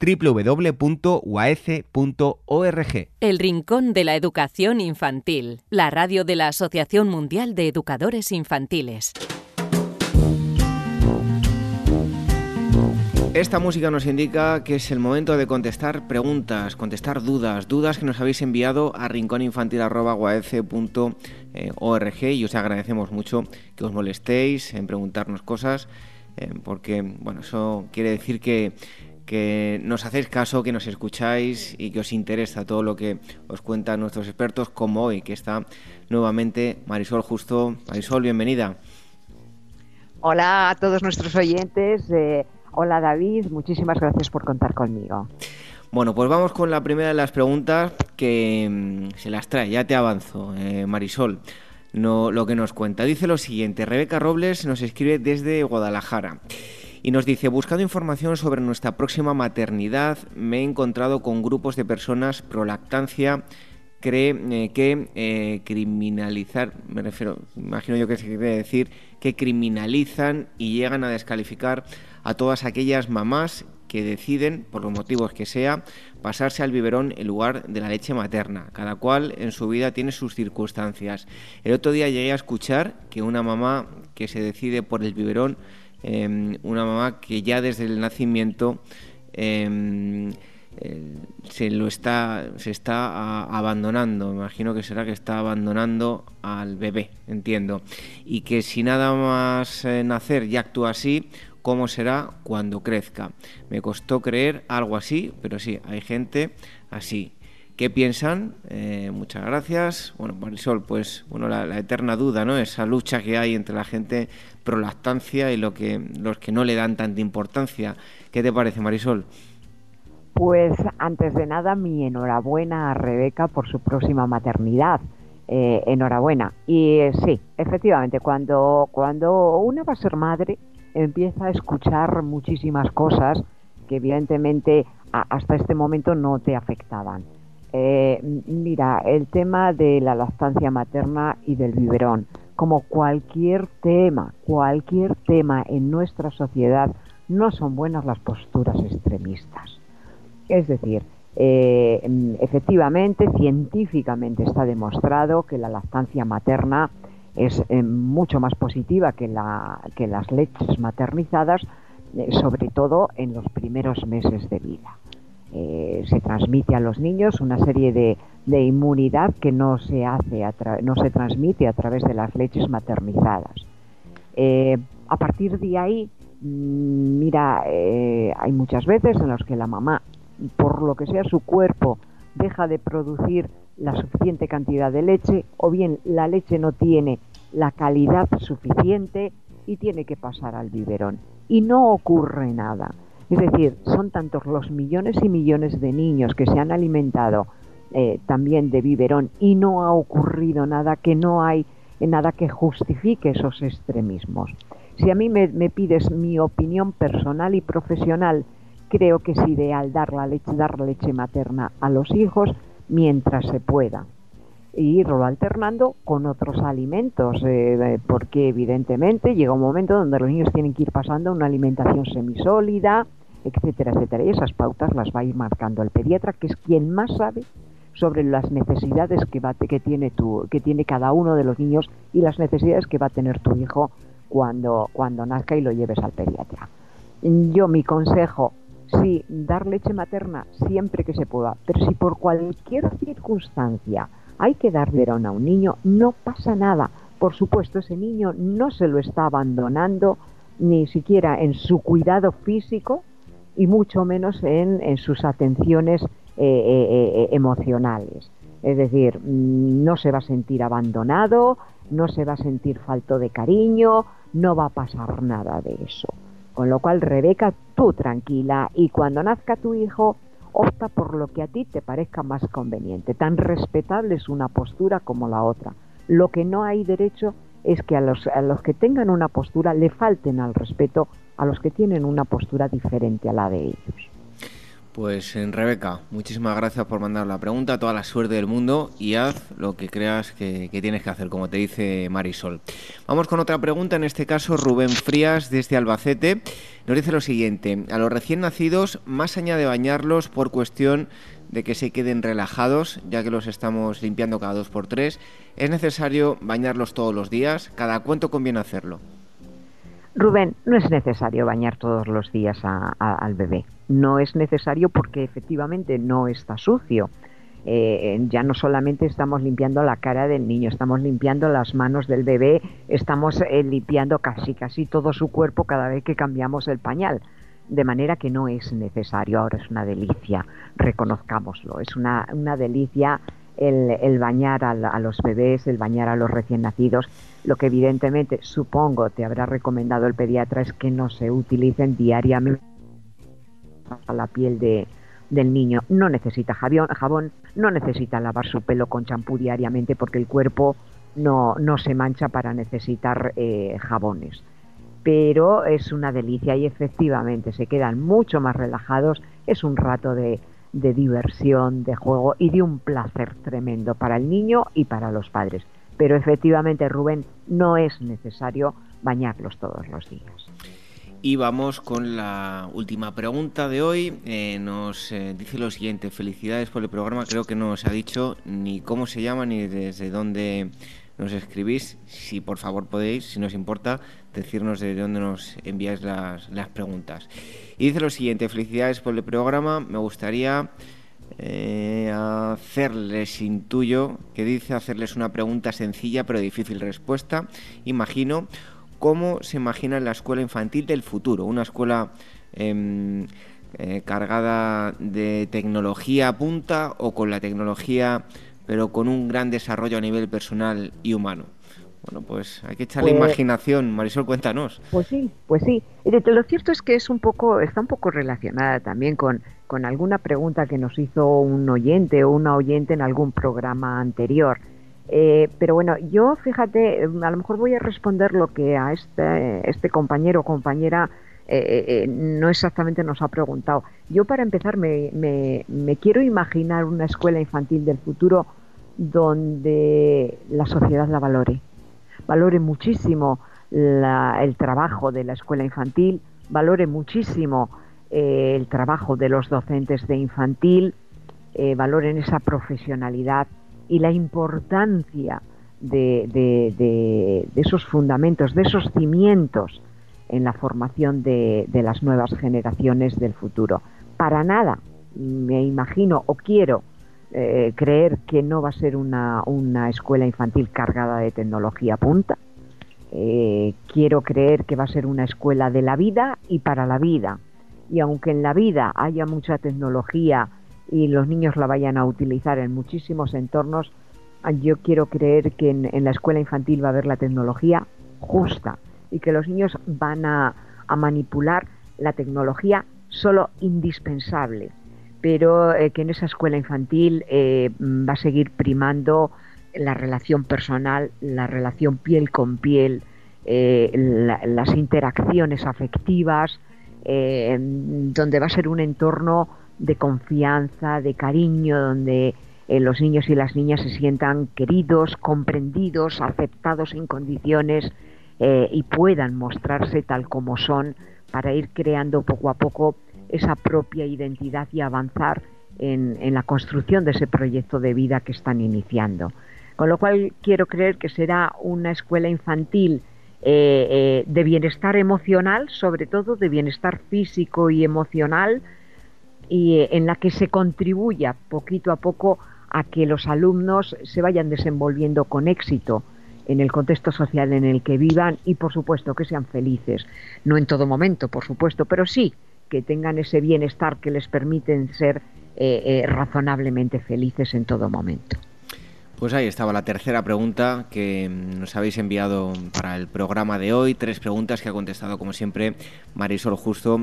Speaker 2: www.uaece.org.
Speaker 1: El Rincón de la Educación Infantil, la radio de la Asociación Mundial de Educadores Infantiles.
Speaker 2: Esta música nos indica que es el momento de contestar preguntas, contestar dudas, dudas que nos habéis enviado a rincóninfantil.org y os agradecemos mucho que os molestéis en preguntarnos cosas, eh, porque bueno, eso quiere decir que, que nos hacéis caso, que nos escucháis y que os interesa todo lo que os cuentan nuestros expertos, como hoy, que está nuevamente Marisol Justo. Marisol, bienvenida.
Speaker 5: Hola a todos nuestros oyentes. Eh, hola David, muchísimas gracias por contar conmigo.
Speaker 2: Bueno, pues vamos con la primera de las preguntas que mm, se las trae, ya te avanzo, eh, Marisol. No, lo que nos cuenta. Dice lo siguiente, Rebeca Robles nos escribe desde Guadalajara y nos dice, buscando información sobre nuestra próxima maternidad, me he encontrado con grupos de personas pro lactancia cree eh, que eh, criminalizar, me refiero, imagino yo que se quiere decir, que criminalizan y llegan a descalificar a todas aquellas mamás que deciden, por los motivos que sea, pasarse al biberón en lugar de la leche materna. Cada cual en su vida tiene sus circunstancias. El otro día llegué a escuchar que una mamá que se decide por el biberón Em, una mamá que ya desde el nacimiento em, eh, se lo está se está abandonando. Imagino que será que está abandonando al bebé entiendo. Y que si nada más eh, nacer ya actúa así cómo será cuando crezca me costó creer algo así pero sí hay gente así ¿Qué piensan? Eh, muchas gracias. Bueno, Marisol, pues bueno, la, eterna duda, ¿no? Esa lucha que hay entre la gente pro lactancia y lo que, los que no le dan tanta importancia. ¿Qué te parece, Marisol?
Speaker 5: Pues antes de nada, mi enhorabuena a Rebeca por su próxima maternidad. Eh, enhorabuena. Y eh, sí, efectivamente, cuando, cuando una va a ser madre, empieza a escuchar muchísimas cosas que evidentemente hasta este momento no te afectaban eh, mira, el tema de la lactancia materna y del biberón, como cualquier tema, cualquier tema en nuestra sociedad, no son buenas las posturas extremistas. Es decir, eh, efectivamente, científicamente está demostrado que la lactancia materna es eh, mucho más positiva que, que las leches maternizadas, sobre todo en los primeros meses de vida. Eh, se transmite a los niños una serie de, inmunidad que no se hace no se transmite a través de las leches maternizadas. Eh, a partir de ahí, mm, mira, eh, hay muchas veces en las que la mamá, por lo que sea su cuerpo, deja de producir la suficiente cantidad de leche o bien la leche no tiene la calidad suficiente y tiene que pasar al biberón. Y no ocurre nada. Es decir, son tantos los millones y millones de niños que se han alimentado eh, también de biberón y no ha ocurrido nada que no hay nada que justifique esos extremismos. Si a mí me, pides mi opinión personal y profesional, creo que es ideal dar la leche, dar leche materna a los hijos mientras se pueda y irlo alternando con otros alimentos, eh, porque evidentemente llega un momento donde los niños tienen que ir pasando una alimentación semisólida, etcétera, etcétera. Y esas pautas las va a ir marcando el pediatra, que es quien más sabe sobre las necesidades que, va, que, tiene tu, que tiene cada uno de los niños y las necesidades que va a tener tu hijo cuando, cuando nazca y lo lleves al pediatra. Yo mi consejo, sí, dar leche materna siempre que se pueda, pero si por cualquier circunstancia hay que dar verón a un niño, no pasa nada. Por supuesto, ese niño no se lo está abandonando ni siquiera en su cuidado físico, y mucho menos en, sus atenciones eh, eh, eh, emocionales. Es decir, mm, no se va a sentir abandonado, no se va a sentir falto de cariño, no va a pasar nada de eso. Con lo cual, Rebeca, tú tranquila y cuando nazca tu hijo, opta por lo que a ti te parezca más conveniente. Tan respetable es una postura como la otra. Lo que no hay derecho es que a los, a los que tengan una postura le falten al respeto a los que tienen una postura diferente a la de ellos.
Speaker 2: Pues en Rebeca, muchísimas gracias por mandar la pregunta, toda la suerte del mundo y haz lo que creas que, tienes que hacer, como te dice Marisol. Vamos con otra pregunta, en este caso Rubén Frías desde Albacete. Nos dice lo siguiente, a los recién nacidos, más allá de bañarlos por cuestión de que se queden relajados, ya que los estamos limpiando cada dos por tres, ¿es necesario bañarlos todos los días? ¿Cada cuánto conviene hacerlo?
Speaker 5: Rubén, no es necesario bañar todos los días al bebé. No es necesario porque efectivamente no está sucio. Eh, ya no solamente estamos limpiando la cara del niño, estamos limpiando las manos del bebé, estamos eh, limpiando casi casi todo su cuerpo cada vez que cambiamos el pañal. De manera que no es necesario, ahora es una delicia, reconozcámoslo, es una, una delicia el, bañar a, los bebés, el bañar a los recién nacidos. Lo que evidentemente supongo te habrá recomendado el pediatra es que no se utilicen diariamente a la piel de, del niño. No necesita jabón, jabón, no necesita lavar su pelo con champú diariamente porque el cuerpo no, no se mancha para necesitar eh, jabones. Pero es una delicia y efectivamente se quedan mucho más relajados. Es un rato de, de diversión, de juego y de un placer tremendo para el niño y para los padres. Pero efectivamente, Rubén, no es necesario bañarlos todos los días.
Speaker 2: Y vamos con la última pregunta de hoy. Eh, nos eh, dice lo siguiente, felicidades por el programa, creo que no os ha dicho ni cómo se llama ni desde dónde nos escribís. Si por favor podéis, si nos importa, decirnos de dónde nos enviáis las, las preguntas. Y dice lo siguiente, felicidades por el programa, me gustaría eh, hacerles, intuyo, que dice hacerles una pregunta sencilla pero difícil respuesta. Imagino cómo se imagina la escuela infantil del futuro, una escuela em, eh, cargada de tecnología punta o con la tecnología pero con un gran desarrollo a nivel personal y humano. Bueno, pues hay que echarle pues imaginación. Marisol, cuéntanos.
Speaker 5: Pues sí, pues sí. Lo cierto es que es un poco, está un poco relacionada también con, con alguna pregunta que nos hizo un oyente o una oyente en algún programa anterior. Eh, pero bueno, yo fíjate, a lo mejor voy a responder lo que a este, este compañero o compañera eh, eh, no exactamente nos ha preguntado. Yo para empezar me, me, me quiero imaginar una escuela infantil del futuro donde la sociedad la valore valore muchísimo el trabajo de la escuela infantil, valore muchísimo eh, el trabajo de los docentes de infantil, eh, valoren esa profesionalidad y la importancia de, esos fundamentos, de esos cimientos en la formación de, las nuevas generaciones del futuro. Para nada me imagino o quiero eh, creer que no va a ser una, escuela infantil cargada de tecnología punta. Eh, quiero creer que va a ser una escuela de la vida y para la vida. Y aunque en la vida haya mucha tecnología y los niños la vayan a utilizar en muchísimos entornos, yo quiero creer que en, la escuela infantil va a haber la tecnología justa y que los niños van a manipular la tecnología solo indispensable pero eh, que en esa escuela infantil eh, va a seguir primando la relación personal, la relación piel con piel, eh, las interacciones afectivas, donde va a ser un entorno de confianza, de cariño, donde los niños y las niñas se sientan queridos, comprendidos, aceptados en condiciones y puedan mostrarse tal como son para ir creando poco a poco esa propia identidad y avanzar en, la construcción de ese proyecto de vida que están iniciando. Con lo cual quiero creer que será una escuela infantil eh, eh, de bienestar emocional, sobre todo de bienestar físico y emocional, y eh, en la que se contribuya poquito a poco a que los alumnos se vayan desenvolviendo con éxito en el contexto social en el que vivan y por supuesto que sean felices. No en todo momento, por supuesto, pero sí que tengan ese bienestar que les permiten ser eh, eh, razonablemente felices en todo momento.
Speaker 2: Pues ahí estaba la tercera pregunta que nos habéis enviado para el programa de hoy. Tres preguntas que ha contestado, como siempre, Marisol Justo,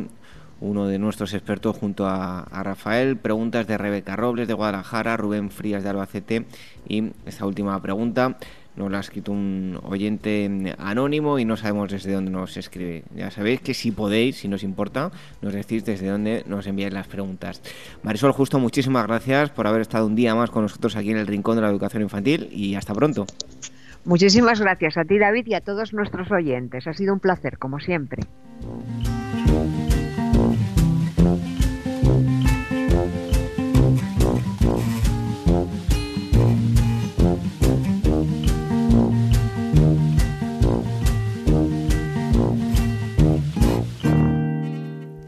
Speaker 2: uno de nuestros expertos, junto a, a, Rafael. Preguntas de Rebeca Robles de Guadalajara, Rubén Frías de Albacete y esta última pregunta nos la ha escrito un oyente anónimo y no sabemos desde dónde nos escribe. Ya sabéis que si podéis, si nos importa, nos decís desde dónde nos enviáis las preguntas. Marisol Justo, muchísimas gracias por haber estado un día más con nosotros aquí en el Rincón de la Educación Infantil y hasta pronto.
Speaker 5: Muchísimas gracias a ti, David, y a todos nuestros oyentes. Ha sido un placer, como siempre.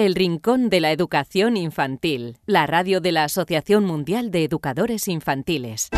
Speaker 1: El Rincón de la Educación Infantil, la radio de la Asociación Mundial de Educadores Infantiles.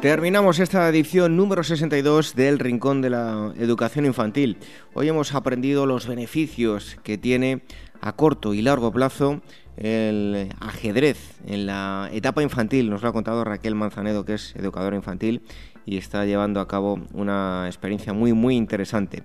Speaker 2: Terminamos esta edición número 62 del Rincón de la Educación Infantil. Hoy hemos aprendido los beneficios que tiene a corto y largo plazo el ajedrez en la etapa infantil. Nos lo ha contado Raquel Manzanedo, que es educadora infantil y está llevando a cabo una experiencia muy, muy interesante.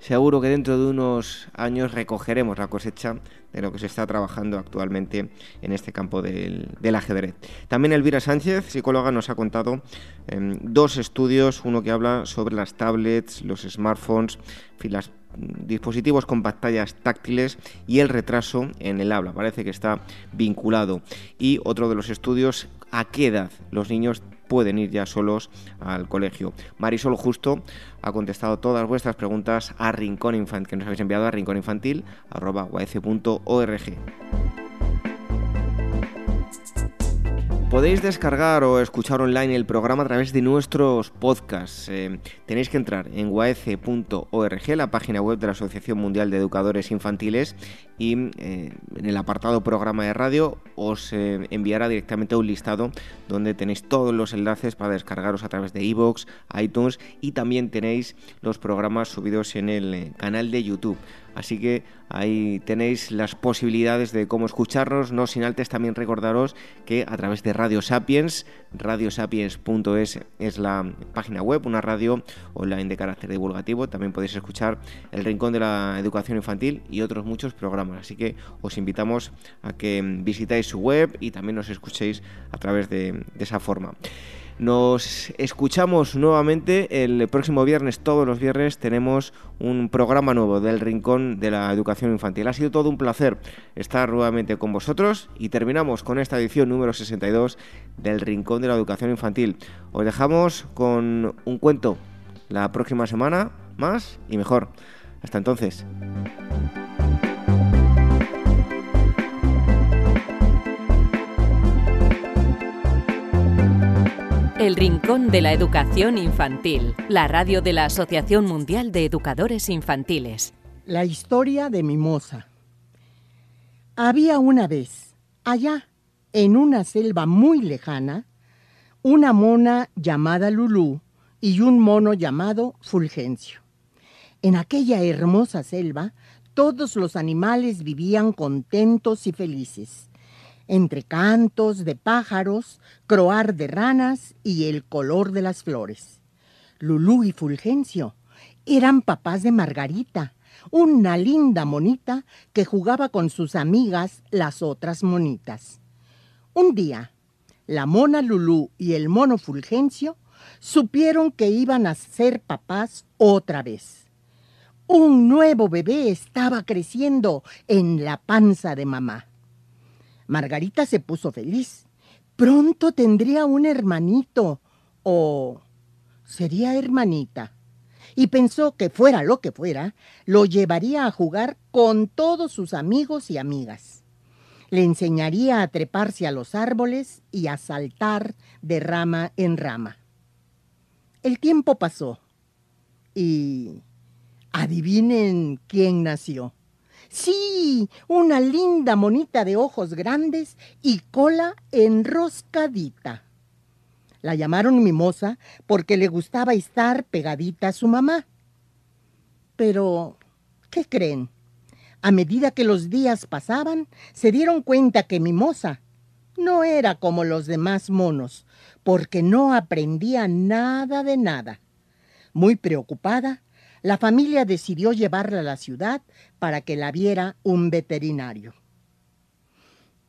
Speaker 2: Seguro que dentro de unos años recogeremos la cosecha de lo que se está trabajando actualmente en este campo del, ajedrez. También Elvira Sánchez, psicóloga, nos ha contado em, dos estudios, uno que habla sobre las tablets, los smartphones, las dispositivos con pantallas táctiles y el retraso en el habla. Parece que está vinculado. Y otro de los estudios, a qué edad los niños pueden ir ya solos al colegio. Marisol Justo ha contestado todas vuestras preguntas a Rincón Infantil, que nos habéis enviado a rincóninfantil.org. Podéis descargar o escuchar online el programa a través de nuestros podcasts. Eh, tenéis que entrar en waece.org, la página web de la Asociación Mundial de Educadores Infantiles, y eh, en el apartado programa de radio os eh, enviará directamente un listado donde tenéis todos los enlaces para descargaros a través de iVoox, iTunes y también tenéis los programas subidos en el canal de YouTube. Así que ahí tenéis las posibilidades de cómo escucharnos, no sin antes también recordaros que a través de Radio Sapiens, radiosapiens.es es la página web, una radio online de carácter divulgativo, también podéis escuchar El Rincón de la Educación Infantil y otros muchos así que os invitamos a que visitáis su web y también nos escuchéis a través de, de esa forma. Nos escuchamos nuevamente el próximo viernes. Todos los viernes tenemos un programa nuevo del Rincón de la Educación Infantil. Ha sido todo un placer estar nuevamente con vosotros y terminamos con esta edición número 62 del Rincón de la Educación Infantil. Os dejamos con un cuento la próxima semana, más y mejor. Hasta entonces.
Speaker 1: El Rincón de la Educación Infantil, la radio de la Asociación Mundial de Educadores Infantiles.
Speaker 6: La historia de Mimosa. Había una vez, allá, en una selva muy lejana, una mona llamada Lulú y un mono llamado Fulgencio. En aquella hermosa selva, todos los animales vivían contentos y felices entre cantos de pájaros, croar de ranas y el color de las flores. Lulú y Fulgencio eran papás de Margarita, una linda monita que jugaba con sus amigas las otras monitas. Un día, la mona Lulú y el mono Fulgencio supieron que iban a ser papás otra vez. Un nuevo bebé estaba creciendo en la panza de mamá. Margarita se puso feliz. Pronto tendría un hermanito. O sería hermanita y pensó que fuera lo que fuera, lo llevaría a jugar con todos sus amigos y amigas. Le enseñaría a treparse a los árboles y a saltar de rama en rama. El tiempo pasó y adivinen quién nació. Sí, una linda monita de ojos grandes y cola enroscadita. La llamaron Mimosa porque le gustaba estar pegadita a su mamá. Pero, ¿qué creen? A medida que los días pasaban, se dieron cuenta que Mimosa no era como los demás monos, porque no aprendía nada de nada. Muy preocupada, la familia decidió llevarla a la ciudad para que la viera un veterinario.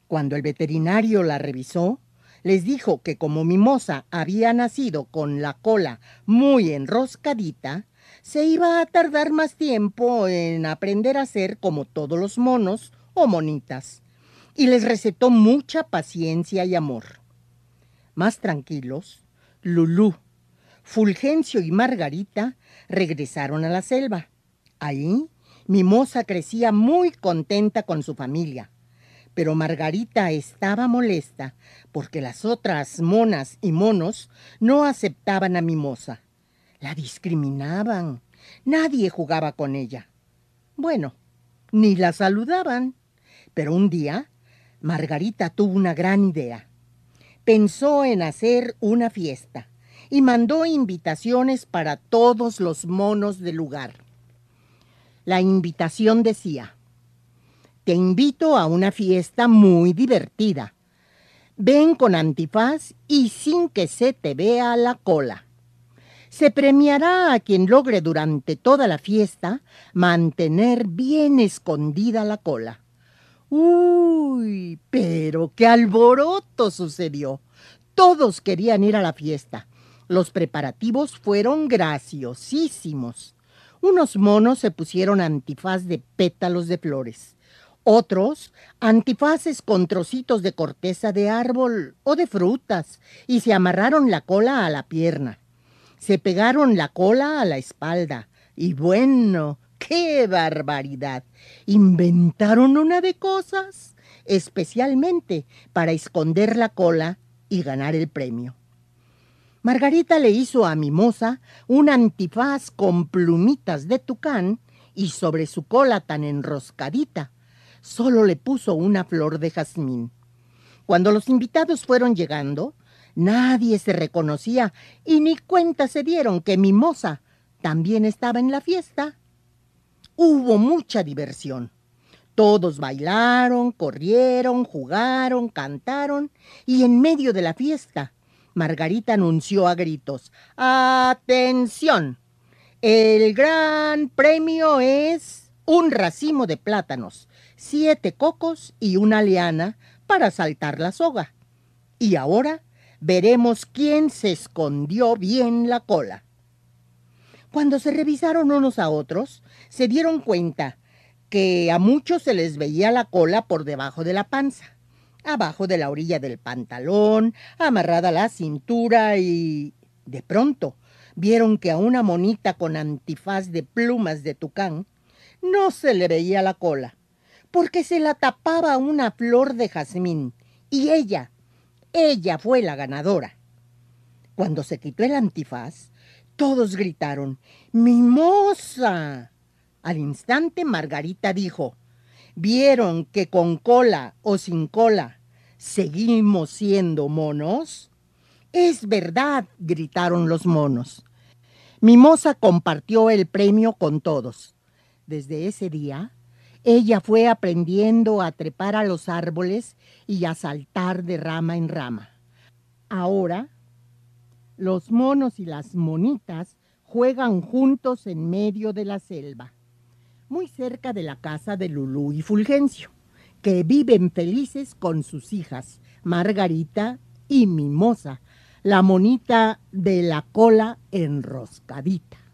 Speaker 6: Cuando el veterinario la revisó, les dijo que como Mimosa había nacido con la cola muy enroscadita, se iba a tardar más tiempo en aprender a ser como todos los monos o monitas, y les recetó mucha paciencia y amor. Más tranquilos, Lulú, Fulgencio y Margarita regresaron a la selva. Ahí, Mimosa crecía muy contenta con su familia pero Margarita estaba molesta porque las otras monas y monos no aceptaban a Mimosa. La discriminaban. Nadie jugaba con ella. Bueno, ni la saludaban. Pero un día, Margarita tuvo una gran idea. Pensó en hacer una fiesta y mandó invitaciones para todos los monos del lugar. La invitación decía, te invito a una fiesta muy divertida. Ven con antifaz y sin que se te vea la cola. Se premiará a quien logre durante toda la fiesta mantener bien escondida la cola. Uy, pero qué alboroto sucedió. Todos querían ir a la fiesta. Los preparativos fueron graciosísimos. Unos monos se pusieron antifaz de pétalos de flores otros, antifaces con trocitos de corteza de árbol o de frutas, y se amarraron la cola a la pierna. Se pegaron la cola a la espalda. Y bueno, qué barbaridad. Inventaron una de cosas, especialmente para esconder la cola y ganar el premio. Margarita le hizo a Mimosa un antifaz con plumitas de tucán y sobre su cola tan enroscadita solo le puso una flor de jazmín. Cuando los invitados fueron llegando, nadie se reconocía y ni cuenta se dieron que Mimosa también estaba en la fiesta. Hubo mucha diversión. Todos bailaron, corrieron, jugaron, cantaron y en medio de la fiesta, Margarita anunció a gritos, ¡Atención! El gran premio es un racimo de plátanos siete cocos y una liana para saltar la soga. Y ahora veremos quién se escondió bien la cola. Cuando se revisaron unos a otros, se dieron cuenta que a muchos se les veía la cola por debajo de la panza, abajo de la orilla del pantalón, amarrada a la cintura y... de pronto vieron que a una monita con antifaz de plumas de tucán no se le veía la cola, porque se la tapaba una flor de jazmín. Y ella, ella fue la ganadora. Cuando se quitó el antifaz, todos gritaron, ¡Mimosa! Al instante Margarita dijo, ¿vieron que con cola o sin cola seguimos siendo monos? Es verdad, gritaron los monos. Mimosa compartió el premio con todos. Desde ese día, ella fue aprendiendo a trepar a los árboles y a saltar de rama en rama. Ahora, los monos y las monitas juegan juntos en medio de la selva, muy cerca de la casa de Lulú y Fulgencio, que viven felices con sus hijas, Margarita y Mimosa, la monita de la cola enroscadita.